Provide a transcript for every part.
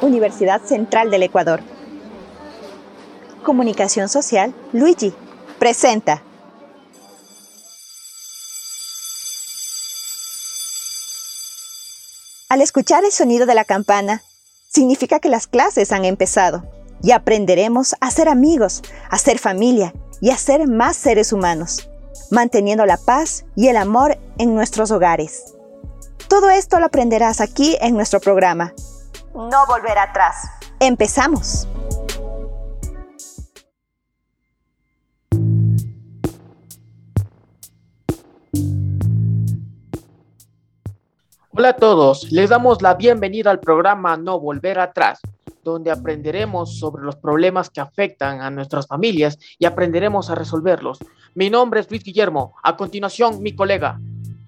Universidad Central del Ecuador. Comunicación Social, Luigi, presenta. Al escuchar el sonido de la campana, significa que las clases han empezado y aprenderemos a ser amigos, a ser familia y a ser más seres humanos, manteniendo la paz y el amor en nuestros hogares. Todo esto lo aprenderás aquí en nuestro programa. No volver atrás. Empezamos. Hola a todos, les damos la bienvenida al programa No Volver Atrás, donde aprenderemos sobre los problemas que afectan a nuestras familias y aprenderemos a resolverlos. Mi nombre es Luis Guillermo, a continuación mi colega.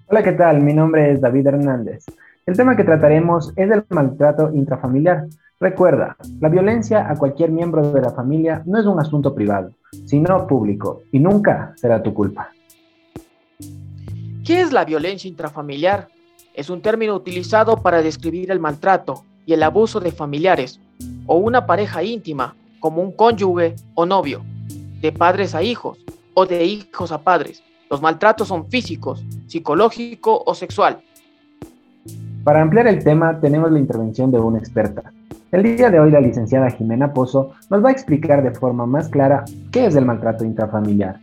Hola, ¿qué tal? Mi nombre es David Hernández. El tema que trataremos es el maltrato intrafamiliar. Recuerda, la violencia a cualquier miembro de la familia no es un asunto privado, sino público, y nunca será tu culpa. ¿Qué es la violencia intrafamiliar? Es un término utilizado para describir el maltrato y el abuso de familiares o una pareja íntima, como un cónyuge o novio, de padres a hijos o de hijos a padres. Los maltratos son físicos, psicológico o sexual. Para ampliar el tema tenemos la intervención de una experta. El día de hoy la licenciada Jimena Pozo nos va a explicar de forma más clara qué es el maltrato intrafamiliar.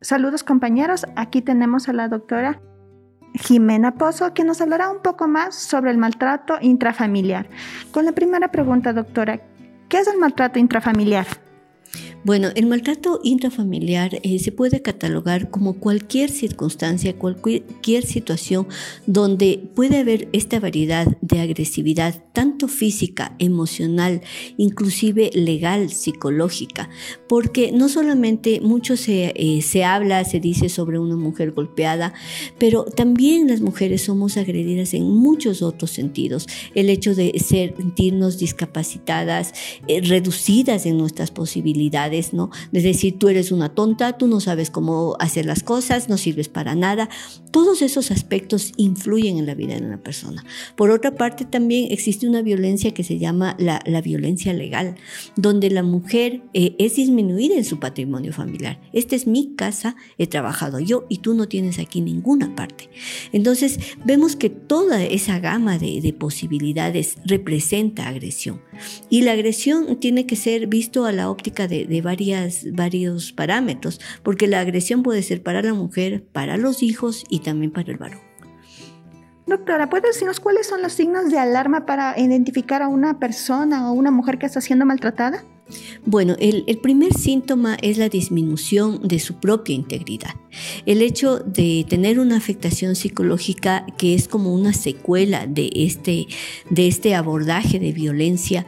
Saludos compañeros, aquí tenemos a la doctora Jimena Pozo, que nos hablará un poco más sobre el maltrato intrafamiliar. Con la primera pregunta, doctora, ¿qué es el maltrato intrafamiliar? Bueno, el maltrato intrafamiliar eh, se puede catalogar como cualquier circunstancia, cualquier situación donde puede haber esta variedad de agresividad, tanto física, emocional, inclusive legal, psicológica, porque no solamente mucho se, eh, se habla, se dice sobre una mujer golpeada, pero también las mujeres somos agredidas en muchos otros sentidos. El hecho de sentirnos discapacitadas, eh, reducidas en nuestras posibilidades, ¿no? De decir, tú eres una tonta, tú no sabes cómo hacer las cosas, no sirves para nada. Todos esos aspectos influyen en la vida de una persona. Por otra parte, también existe una violencia que se llama la, violencia legal, donde la mujer eh, es disminuida en su patrimonio familiar. Esta es mi casa, he trabajado yo y tú no tienes aquí ninguna parte. Entonces, vemos que toda esa gama de, posibilidades representa agresión. Y la agresión tiene que ser visto a la óptica de varias, varios parámetros, porque la agresión puede ser para la mujer, para los hijos y también para el varón. Doctora, ¿puede decirnos cuáles son los signos de alarma para identificar a una persona o una mujer que está siendo maltratada? Bueno, el, el, primer síntoma es la disminución de su propia integridad. El hecho de tener una afectación psicológica que es como una secuela de este, de este abordaje de violencia,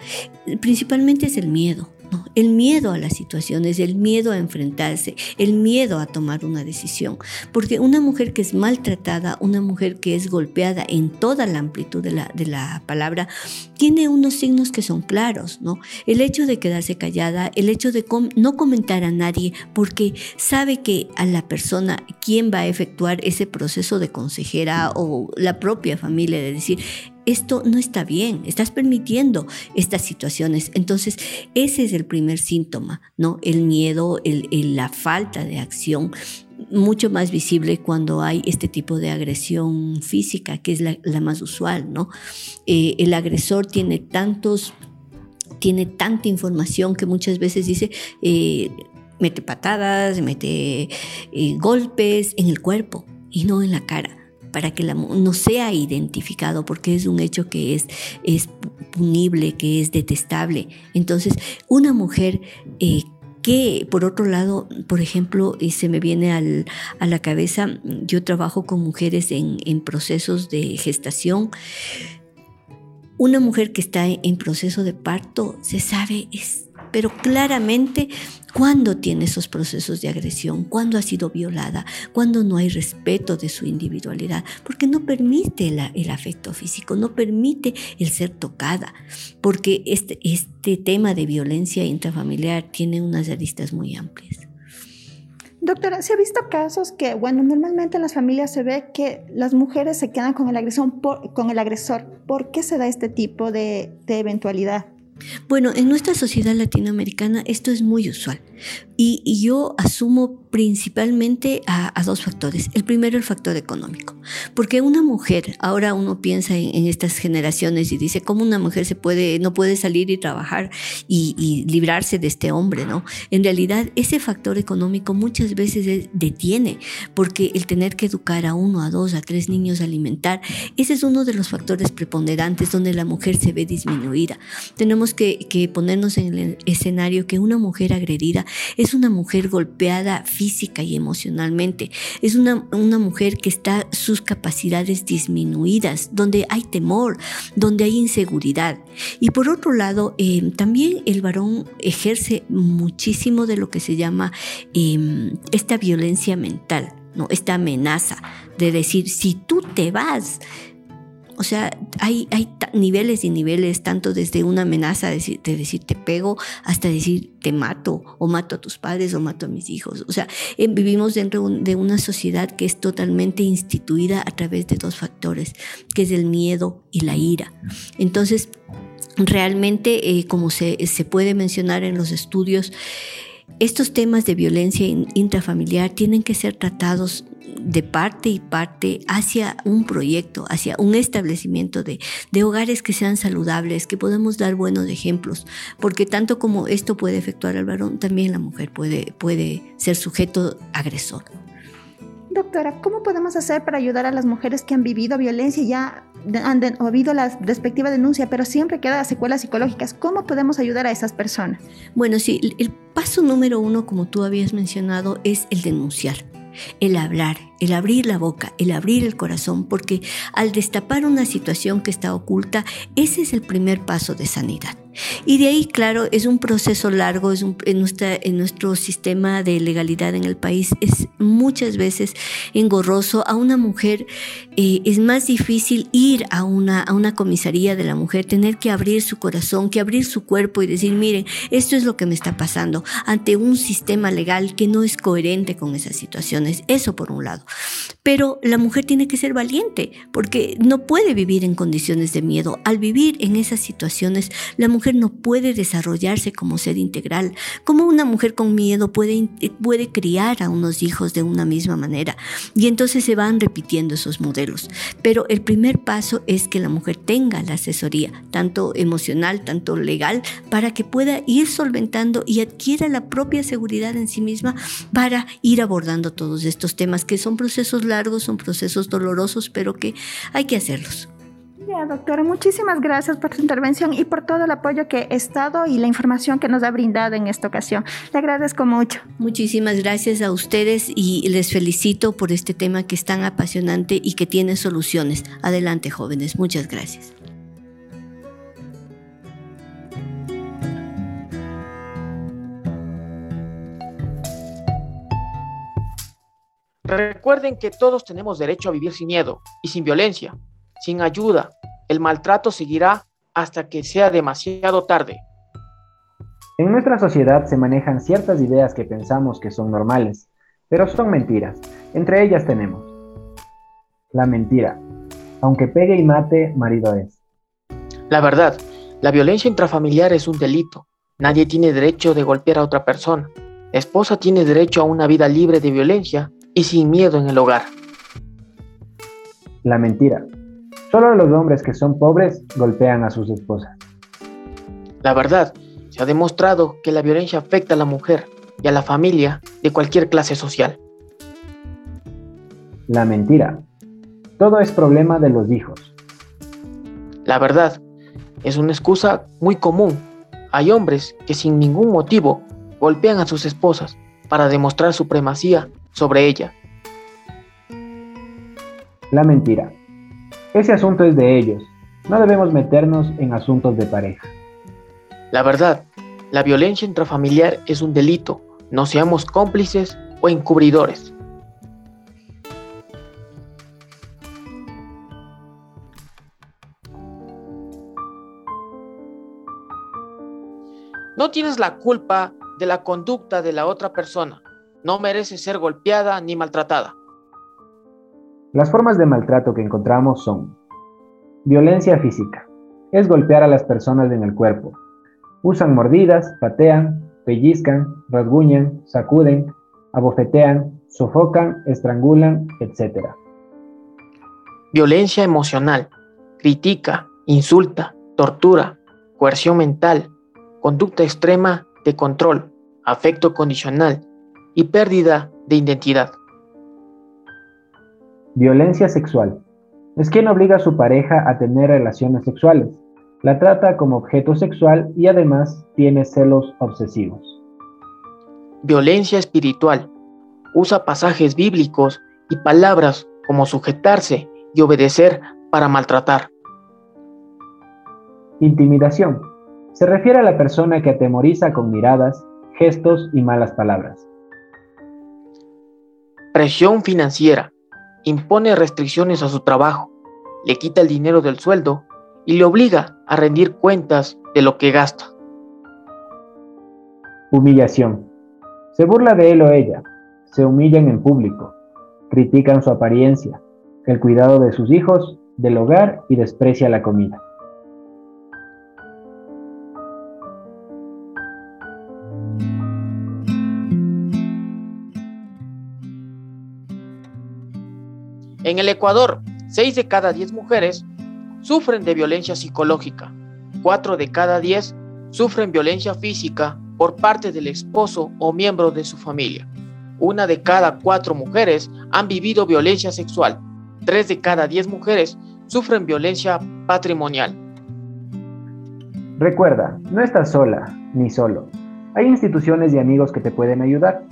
principalmente es el miedo. El miedo a las situaciones, el miedo a enfrentarse, el miedo a tomar una decisión. Porque una mujer que es maltratada, una mujer que es golpeada en toda la amplitud de la, de la palabra, tiene unos signos que son claros, ¿no? El hecho de quedarse callada, el hecho de no comentar a nadie, porque sabe que a la persona, quien va a efectuar ese proceso de consejera o la propia familia, de decir, esto no está bien, estás permitiendo estas situaciones. Entonces, ese es el primer síntoma, ¿no? El miedo, la falta de acción mucho más visible cuando hay este tipo de agresión física, que es la, más usual, ¿no? Eh, el agresor tiene tantos, tiene tanta información que muchas veces dice, eh, mete patadas, mete eh, golpes en el cuerpo y no en la cara para que no sea identificado, porque es un hecho que es, es punible, que es detestable. Entonces, una mujer eh, que, por otro lado, por ejemplo, se me viene a la cabeza, yo trabajo con mujeres en, en procesos de gestación. Una mujer que está en proceso de parto, se sabe, es pero claramente cuando tiene esos procesos de agresión, cuando ha sido violada, cuando no hay respeto de su individualidad, porque no permite el afecto físico, no permite el ser tocada, porque este, este tema de violencia intrafamiliar tiene unas aristas muy amplias. Doctora, se ha visto casos que, bueno, normalmente en las familias se ve que las mujeres se quedan con el, agresión con el agresor. ¿Por qué se da este tipo de eventualidad? Bueno, en nuestra sociedad latinoamericana esto es muy usual y, yo asumo principalmente a, dos factores. El primero, el factor económico, porque una mujer, ahora uno piensa en, estas generaciones y dice, ¿cómo una mujer se puede, no puede salir y trabajar y, librarse de este hombre? ¿no? En realidad, ese factor económico muchas veces detiene, porque el tener que educar a uno, a dos, a tres niños, alimentar, ese es uno de los factores preponderantes donde la mujer se ve disminuida. Tenemos que, que ponernos en el escenario que una mujer agredida es una mujer golpeada física y emocionalmente. Es una, una mujer que está sus capacidades disminuidas, donde hay temor, donde hay inseguridad. Y por otro lado, eh, también el varón ejerce muchísimo de lo que se llama em, esta violencia mental. ¿no? esta amenaza de decir, si tú te vas, o sea, hay, niveles y niveles, tanto desde una amenaza de decir, te pego hasta decir te mato o mato a tus padres o mato a mis hijos. O sea, eh, vivimos dentro de una sociedad que es totalmente instituida a través de dos factores, que es el miedo y la ira. Entonces, realmente, eh, como se puede mencionar en los estudios, estos temas de violencia intrafamiliar tienen que ser tratados de parte y parte hacia un proyecto, hacia un establecimiento de, hogares que sean saludables, que podamos dar buenos ejemplos, porque tanto como esto puede efectuar al varón, también la mujer puede, puede ser sujeto agresor. Doctora, ¿cómo podemos hacer para ayudar a las mujeres que han vivido violencia y ya han habido la respectiva denuncia, pero siempre quedan secuelas psicológicas? ¿Cómo podemos ayudar a esas personas? Bueno, sí, el paso número uno, como tú habías mencionado, es el denunciar el hablar, el abrir la boca, el abrir el corazón, porque al destapar una situación que está oculta, ese es el primer paso de sanidad. Y de ahí, claro, es un proceso largo, es en, nuestra, en nuestro sistema de legalidad en el país es muchas veces engorroso. A una mujer eh, es más difícil ir a una, a una comisaría de la mujer, tener que abrir su corazón, que abrir su cuerpo y decir, miren, esto es lo que me está pasando ante un sistema legal que no es coherente con esas situaciones. Eso por un lado. Pero la mujer tiene que ser valiente porque no puede vivir en condiciones de miedo. Al vivir en esas situaciones, la mujer no puede desarrollarse como ser integral. Como una mujer con miedo puede, puede criar a unos hijos de una misma manera. Y entonces se van repitiendo esos modelos. Pero el primer paso es que la mujer tenga la asesoría, tanto emocional, tanto legal, para que pueda ir solventando y adquiera la propia seguridad en sí misma para ir abordando todos estos temas, que son procesos largos, son procesos dolorosos, pero que hay que hacerlos. Ya, doctora, muchísimas gracias por su intervención y por todo el apoyo que he estado y la información que nos ha brindado en esta ocasión. Le agradezco mucho. Muchísimas gracias a ustedes y les felicito por este tema que es tan apasionante y que tiene soluciones. Adelante, jóvenes. Muchas gracias. Recuerden que todos tenemos derecho a vivir sin miedo y sin violencia sin ayuda. El maltrato seguirá hasta que sea demasiado tarde. En nuestra sociedad se manejan ciertas ideas que pensamos que son normales, pero son mentiras. Entre ellas tenemos la mentira. Aunque pegue y mate, marido es. La verdad, la violencia intrafamiliar es un delito. Nadie tiene derecho de golpear a otra persona. La esposa tiene derecho a una vida libre de violencia y sin miedo en el hogar. La mentira. Solo los hombres que son pobres golpean a sus esposas. La verdad, se ha demostrado que la violencia afecta a la mujer y a la familia de cualquier clase social. La mentira. Todo es problema de los hijos. La verdad, es una excusa muy común. Hay hombres que sin ningún motivo golpean a sus esposas para demostrar supremacía sobre ella. La mentira. Ese asunto es de ellos. No debemos meternos en asuntos de pareja. La verdad, La violencia intrafamiliar es un delito. No seamos cómplices o encubridores. No tienes la culpa de la conducta de la otra persona. No mereces ser golpeada ni maltratada. Las formas de maltrato que encontramos son violencia física. Es golpear a las personas en el cuerpo. Usan mordidas, patean, pellizcan, rasguñan, sacuden, abofetean, sofocan, estrangulan, etc. Violencia emocional. Critica, insulta, tortura, coerción mental, conducta extrema de control, afecto condicional y pérdida de identidad. Violencia sexual. Es quien obliga a su pareja a tener relaciones sexuales. La trata como objeto sexual y además tiene celos obsesivos. Violencia espiritual. Usa pasajes bíblicos y palabras como sujetarse y obedecer para maltratar. Intimidación se refiere a la persona que atemoriza con miradas, gestos y malas palabras. Presión financiera. Impone restricciones a su trabajo, le quita el dinero del sueldo y le obliga a rendir cuentas de lo que gasta. Humillación. Se burla de él o ella, se humillan en público, critican su apariencia, el cuidado de sus hijos, del hogar y desprecia la comida. En el Ecuador, 6 de cada 10 mujeres sufren de violencia psicológica, 4 de cada 10 sufren violencia física por parte del esposo o miembro de su familia. Una de cada 4 mujeres han vivido violencia sexual, 3 de cada 10 mujeres sufren violencia patrimonial. Recuerda, no estás sola ni solo. Hay instituciones y amigos que te pueden ayudar.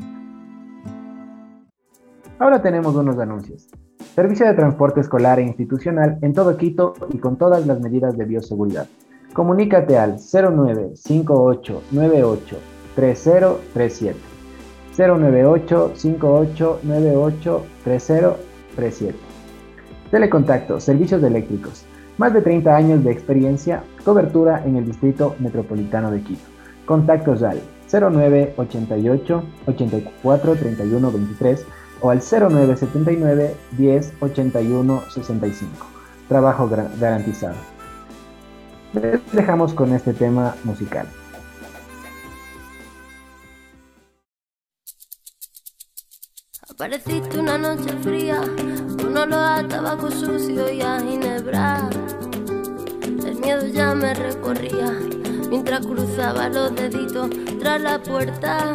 Ahora tenemos unos anuncios. Servicio de transporte escolar e institucional en todo Quito y con todas las medidas de bioseguridad. Comunícate al 0958 98 3037. 098 58 98 3037. Telecontacto, servicios eléctricos. Más de 30 años de experiencia, cobertura en el Distrito Metropolitano de Quito. Contactos al 0988 84 31 23 o al 0979 10 81 65. Trabajo garantizado. Les dejamos con este tema musical. Apareciste una noche fría, con olor a tabaco sucio y a ginebra. El miedo ya me recorría mientras cruzaba los deditos tras la puerta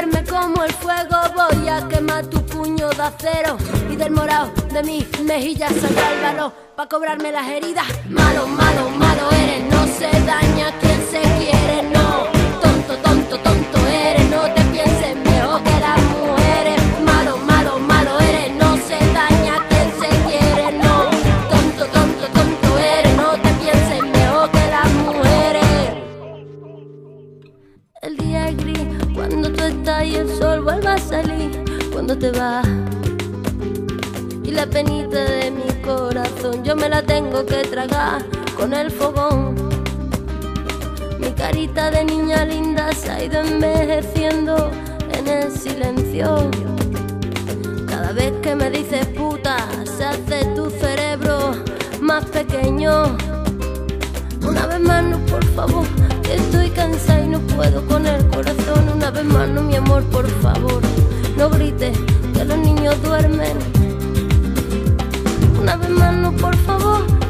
Como el fuego, voy a quemar tu puño de acero y del morado de mis mejillas saldrá el valor para cobrarme las heridas. Malo, malo, malo eres, no se daña con el fogón. Mi carita de niña linda se ha ido envejeciendo en el silencio. Cada vez que me dices puta, se hace tu cerebro más pequeño. Una vez más, no, por favor, que estoy cansada y no puedo con el corazón. Una vez más, no, mi amor, por favor, no grites que los niños duermen. Una vez más no, por favor.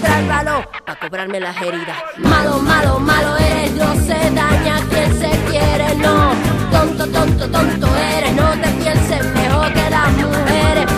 para cobrarme las heridas. Malo, malo, malo eres, no se daña quien se quiere, no. Tonto, tonto, tonto eres, no te pienses mejor que las mujeres.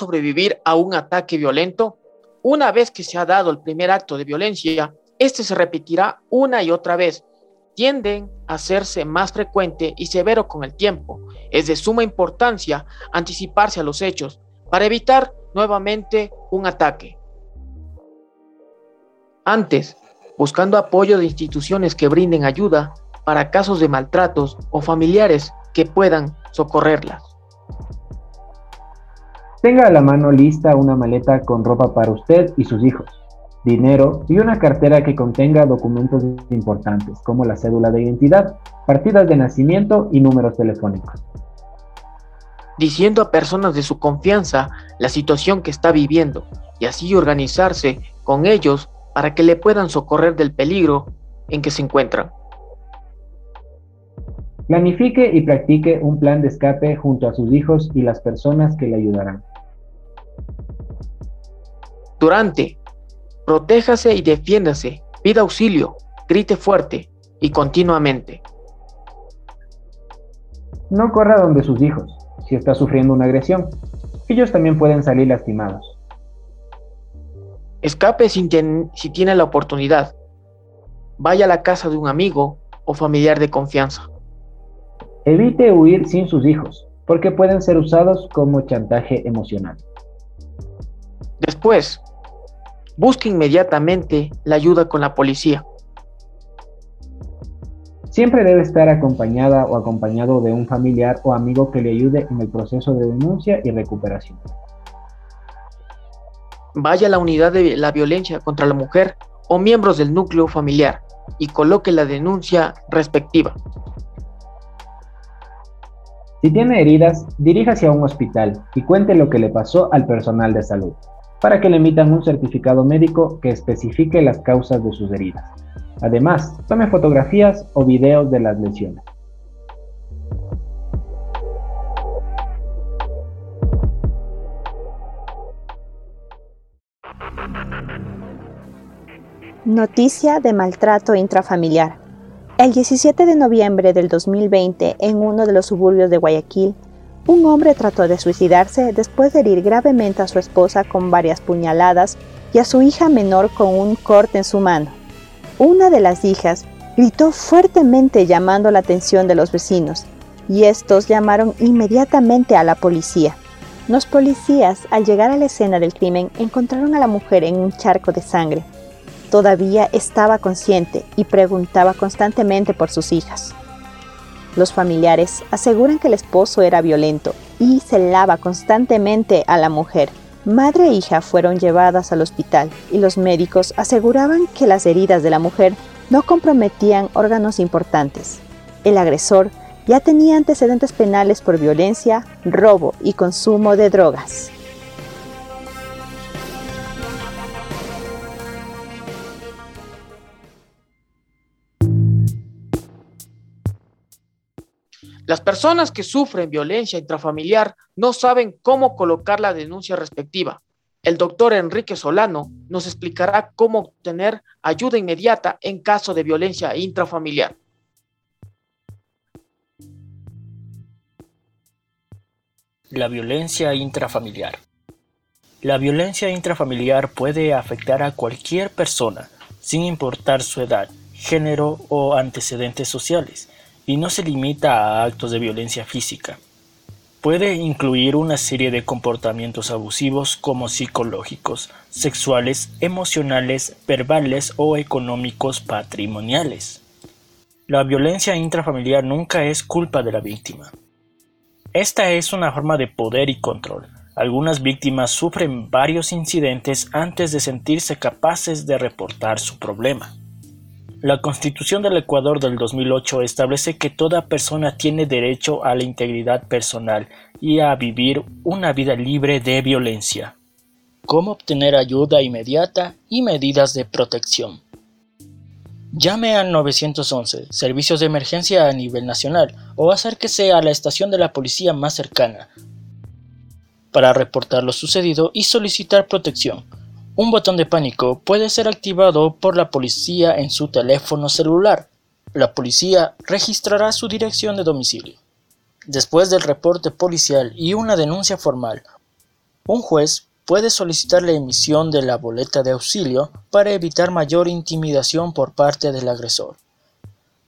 Sobrevivir a un ataque violento? Una vez que se ha dado el primer acto de violencia, este se repetirá una y otra vez. Tienden a hacerse más frecuente y severo con el tiempo. Es de suma importancia anticiparse a los hechos para evitar nuevamente un ataque. Antes, buscando apoyo de instituciones que brinden ayuda para casos de maltratos o familiares que puedan socorrerlas. Tenga a la mano lista una maleta con ropa para usted y sus hijos, dinero y una cartera que contenga documentos importantes como la cédula de identidad, partidas de nacimiento y números telefónicos. diciendo a personas de su confianza la situación que está viviendo y así organizarse con ellos para que le puedan socorrer del peligro en que se encuentran. Planifique y practique un plan de escape junto a sus hijos y las personas que le ayudarán. Durante, protéjase y defiéndase, pida auxilio, grite fuerte y continuamente. No corra donde sus hijos si está sufriendo una agresión. Ellos también pueden salir lastimados. Escape sin ten- si tiene la oportunidad. Vaya a la casa de un amigo o familiar de confianza. Evite huir sin sus hijos, porque pueden ser usados como chantaje emocional. Después, busque inmediatamente la ayuda con la policía. Siempre debe estar acompañada o acompañado de un familiar o amigo que le ayude en el proceso de denuncia y recuperación. Vaya a la unidad de la violencia contra la mujer o miembros del núcleo familiar y coloque la denuncia respectiva. Si tiene heridas, diríjase a un hospital y cuente lo que le pasó al personal de salud, para que le emitan un certificado médico que especifique las causas de sus heridas. Además, tome fotografías o videos de las lesiones. Noticia de maltrato intrafamiliar. El 17 de noviembre del 2020, en uno de los suburbios de Guayaquil, un hombre trató de suicidarse después de herir gravemente a su esposa con varias puñaladas y a su hija menor con un corte en su mano. Una de las hijas gritó fuertemente llamando la atención de los vecinos y estos llamaron inmediatamente a la policía. Los policías, al llegar a la escena del crimen, encontraron a la mujer en un charco de sangre. Todavía estaba consciente y preguntaba constantemente por sus hijas. Los familiares aseguran que el esposo era violento y celaba constantemente a la mujer. Madre e hija fueron llevadas al hospital y los médicos aseguraban que las heridas de la mujer no comprometían órganos importantes. El agresor ya tenía antecedentes penales por violencia, robo y consumo de drogas. Las personas que sufren violencia intrafamiliar no saben cómo colocar la denuncia respectiva. El doctor Enrique Solano nos explicará cómo obtener ayuda inmediata en caso de violencia intrafamiliar. La violencia intrafamiliar. La violencia intrafamiliar puede afectar a cualquier persona, sin importar su edad, género o antecedentes sociales y no se limita a actos de violencia física. Puede incluir una serie de comportamientos abusivos como psicológicos, sexuales, emocionales, verbales o económicos patrimoniales. La violencia intrafamiliar nunca es culpa de la víctima. Esta es una forma de poder y control. Algunas víctimas sufren varios incidentes antes de sentirse capaces de reportar su problema. La Constitución del Ecuador del 2008 establece que toda persona tiene derecho a la integridad personal y a vivir una vida libre de violencia. ¿Cómo obtener ayuda inmediata y medidas de protección? Llame al 911, servicios de emergencia a nivel nacional, o acérquese a la estación de la policía más cercana para reportar lo sucedido y solicitar protección. Un botón de pánico puede ser activado por la policía en su teléfono celular. La policía registrará su dirección de domicilio. Después del reporte policial y una denuncia formal, un juez puede solicitar la emisión de la boleta de auxilio para evitar mayor intimidación por parte del agresor.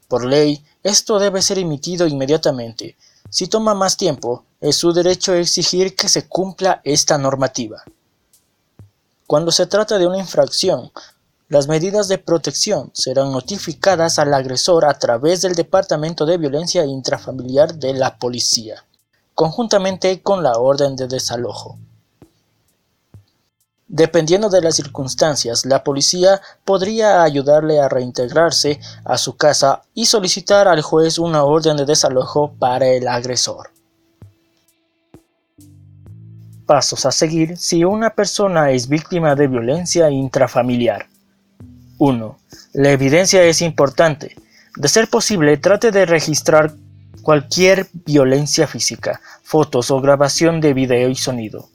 Por ley, esto debe ser emitido inmediatamente. Si toma más tiempo, es su derecho exigir que se cumpla esta normativa. Cuando se trata de una infracción, las medidas de protección serán notificadas al agresor a través del Departamento de Violencia Intrafamiliar de la Policía, conjuntamente con la orden de desalojo. Dependiendo de las circunstancias, la policía podría ayudarle a reintegrarse a su casa y solicitar al juez una orden de desalojo para el agresor. Pasos a seguir si una persona es víctima de violencia intrafamiliar. 1. La evidencia es importante. De ser posible, trate de registrar cualquier violencia física, fotos o grabación de video y sonido.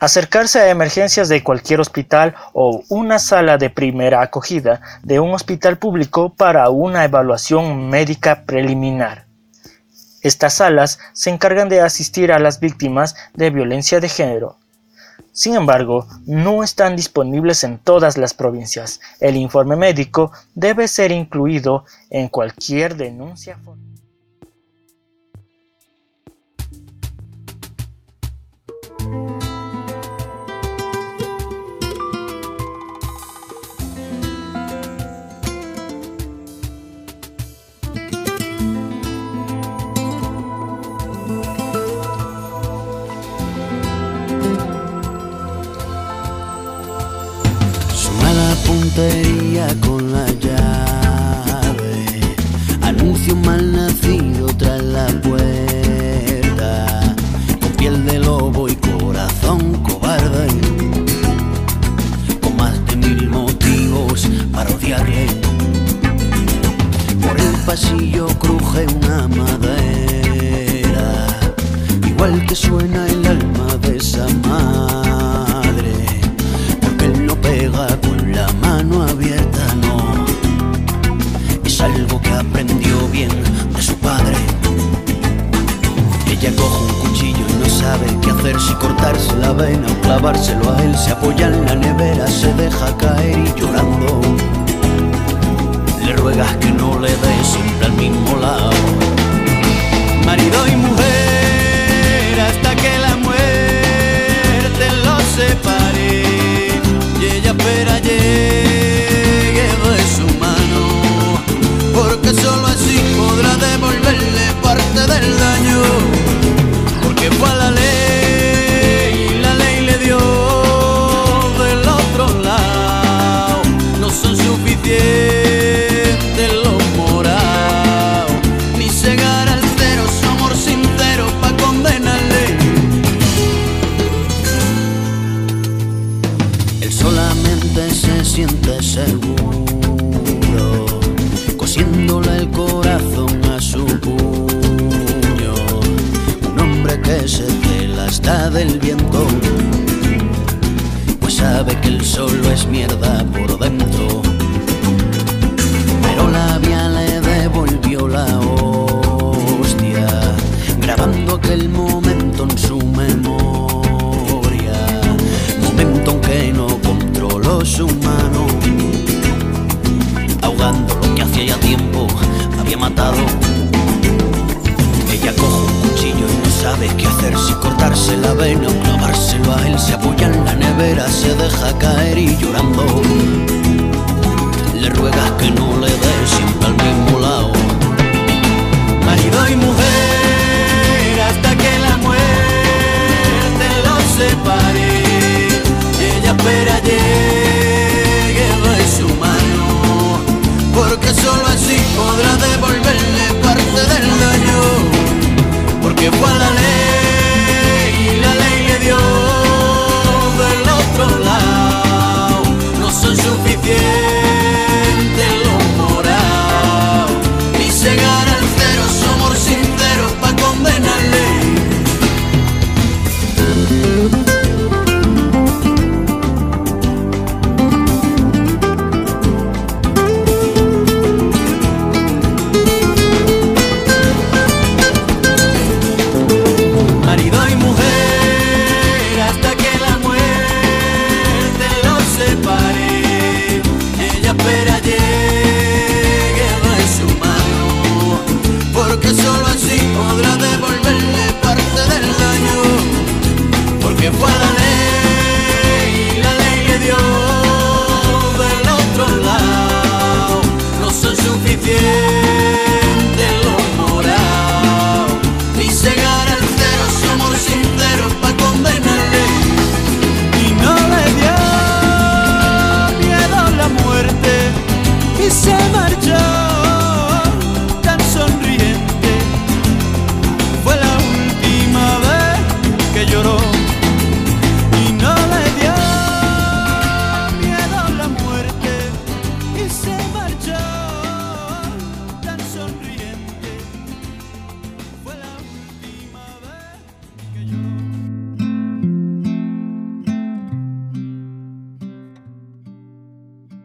Acercarse a emergencias de cualquier hospital o una sala de primera acogida de un hospital público para una evaluación médica preliminar. Estas salas se encargan de asistir a las víctimas de violencia de género. Sin embargo, no están disponibles en todas las provincias. El informe médico debe ser incluido en cualquier denuncia. Con la llave. Anuncio mal nacido tras la puerta. Con piel de lobo y corazón cobarde. Con más de mil motivos para odiarle. Por el pasillo cruje una madera. Igual que suena cortarse la vena o clavárselo a él. Se apoya en la nevera, se deja caer y llorando. Le ruegas que no le dé siempre al mismo lado. Marido y mujer, hasta que la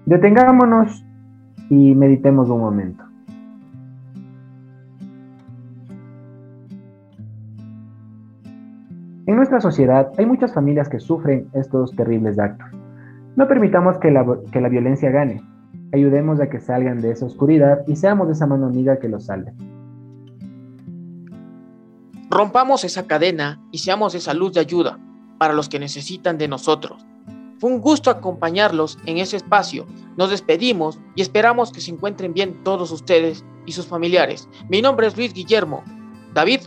Detengámonos y meditemos un momento. En nuestra sociedad hay muchas familias que sufren estos terribles actos. No permitamos que la, que la violencia gane. Ayudemos a que salgan de esa oscuridad y seamos esa mano amiga que los salve. Rompamos esa cadena y seamos esa luz de ayuda para los que necesitan de nosotros. Fue un gusto acompañarlos en ese espacio. Nos despedimos y esperamos que se encuentren bien todos ustedes y sus familiares. Mi nombre es Luis Guillermo. David,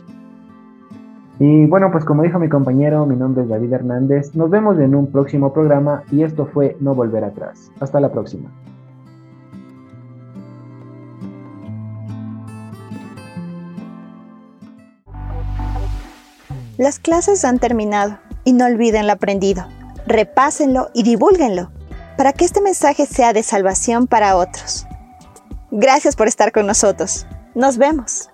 Y bueno, pues como dijo mi compañero, mi nombre es David Hernández. Nos vemos en un próximo programa y esto fue No Volver Atrás. Hasta la próxima. Las clases han terminado y no olviden lo aprendido. Repásenlo y divúlguenlo para que este mensaje sea de salvación para otros. Gracias por estar con nosotros. Nos vemos.